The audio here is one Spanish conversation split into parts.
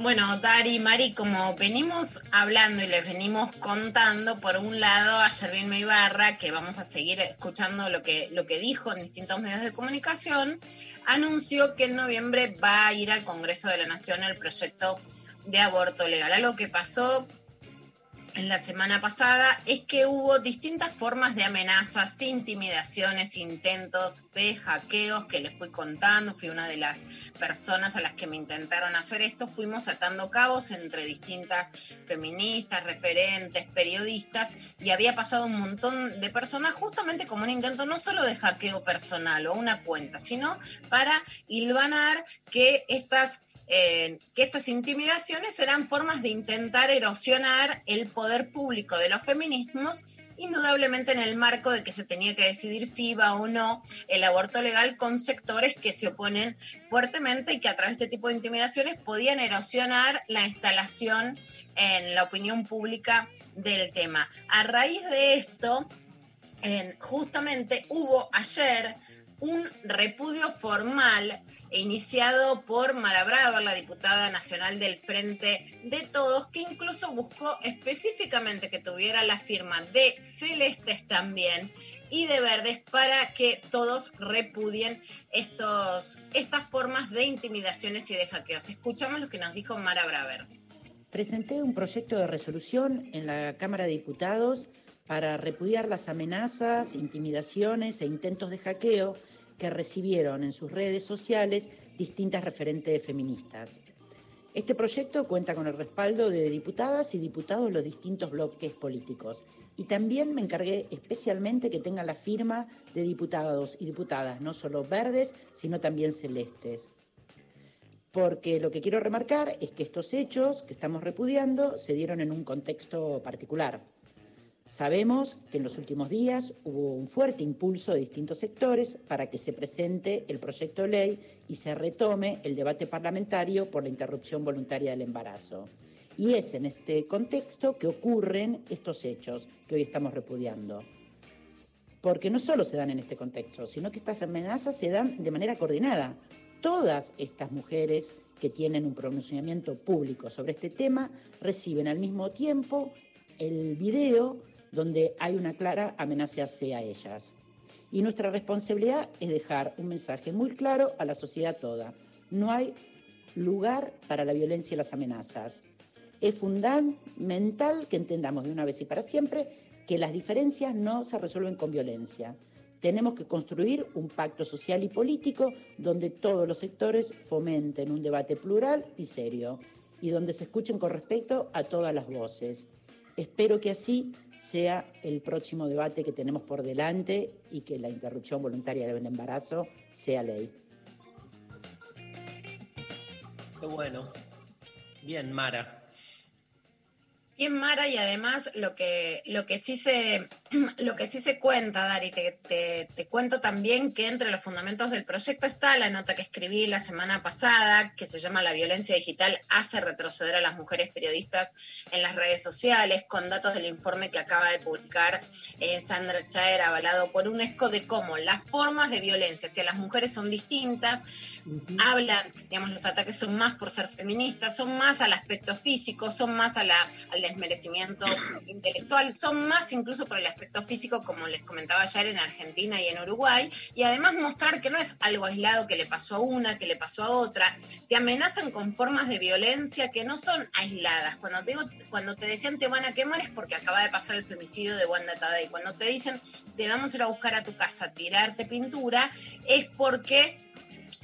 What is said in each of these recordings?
Bueno, Dari, Mari, como venimos hablando y les venimos contando, por un lado, ayer bien Ibarra, que vamos a seguir escuchando lo que, lo que dijo en distintos medios de comunicación, anunció que en noviembre va a ir al Congreso de la Nación el proyecto de aborto legal. Algo que pasó en la semana pasada es que hubo distintas formas de amenazas, intimidaciones, intentos de hackeos que les fui contando. Fui una de las personas a las que me intentaron hacer esto. Fuimos atando cabos entre distintas feministas, referentes, periodistas y había pasado un montón de personas justamente como un intento no solo de hackeo personal o una cuenta, sino para hilvanar que estas que estas intimidaciones eran formas de intentar erosionar el poder público de los feminismos, indudablemente en el marco de que se tenía que decidir si iba o no el aborto legal con sectores que se oponen fuertemente y que a través de este tipo de intimidaciones podían erosionar la instalación en la opinión pública del tema. A raíz de esto, justamente hubo ayer un repudio formal iniciado por Mara Brava, la diputada nacional del Frente de Todos, que incluso buscó específicamente que tuviera la firma de Celestes también y de Verdes para que todos repudien estos, estas formas de intimidaciones y de hackeos. Escuchamos lo que nos dijo Mara Braver. Presenté un proyecto de resolución en la Cámara de Diputados para repudiar las amenazas, intimidaciones e intentos de hackeo que recibieron en sus redes sociales distintas referentes feministas. Este proyecto cuenta con el respaldo de diputadas y diputados de los distintos bloques políticos. Y también me encargué especialmente que tenga la firma de diputados y diputadas, no solo verdes, sino también celestes. Porque lo que quiero remarcar es que estos hechos que estamos repudiando se dieron en un contexto particular Sabemos que en los últimos días hubo un fuerte impulso de distintos sectores para que se presente el proyecto de ley y se retome el debate parlamentario por la interrupción voluntaria del embarazo. Y es en este contexto que ocurren estos hechos que hoy estamos repudiando. Porque no solo se dan en este contexto, sino que estas amenazas se dan de manera coordinada. Todas estas mujeres que tienen un pronunciamiento público sobre este tema reciben al mismo tiempo el video donde hay una clara amenaza hacia ellas. Y nuestra responsabilidad es dejar un mensaje muy claro a la sociedad toda. No hay lugar para la violencia y las amenazas. Es fundamental que entendamos de una vez y para siempre que las diferencias no se resuelven con violencia. Tenemos que construir un pacto social y político donde todos los sectores fomenten un debate plural y serio y donde se escuchen con respecto a todas las voces. Espero que así sea el próximo debate que tenemos por delante y que la interrupción voluntaria del embarazo sea ley. Qué bueno. Bien, Mara. Bien, Mara, y además lo que, lo que, sí, se, lo que sí se cuenta, Dari, te, te, cuento también que entre los fundamentos del proyecto está la nota que escribí la semana pasada, que se llama La violencia digital hace retroceder a las mujeres periodistas en las redes sociales, con datos del informe que acaba de publicar eh, Sandra Chaer, avalado por UNESCO, de cómo las formas de violencia hacia las mujeres son distintas, hablan, digamos, los ataques son más por ser feministas, son más al aspecto físico, son más a la, al desmerecimiento intelectual, son más incluso por el aspecto físico, como les comentaba ayer en Argentina y en Uruguay, y además mostrar que no es algo aislado que le pasó a una, que le pasó a otra, te amenazan con formas de violencia que no son aisladas. Cuando te digo, cuando te decían te van a quemar es porque acaba de pasar el femicidio de Wanda Tadei. Cuando te dicen te vamos a ir a buscar a tu casa, tirarte pintura, es porque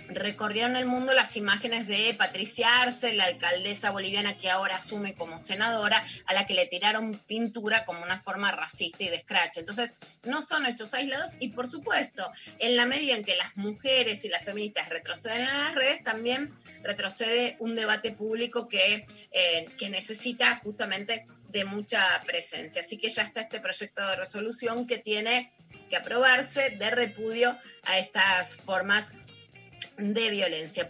recorrieron el mundo las imágenes de Patricia Arce, la alcaldesa boliviana que ahora asume como senadora, a la que le tiraron pintura como una forma racista y de scratch. Entonces, no son hechos aislados y, por supuesto, en la medida en que las mujeres y las feministas retroceden en las redes, también retrocede un debate público que, eh, que necesita justamente de mucha presencia. Así que ya está este proyecto de resolución que tiene que aprobarse de repudio a estas formas de violencia.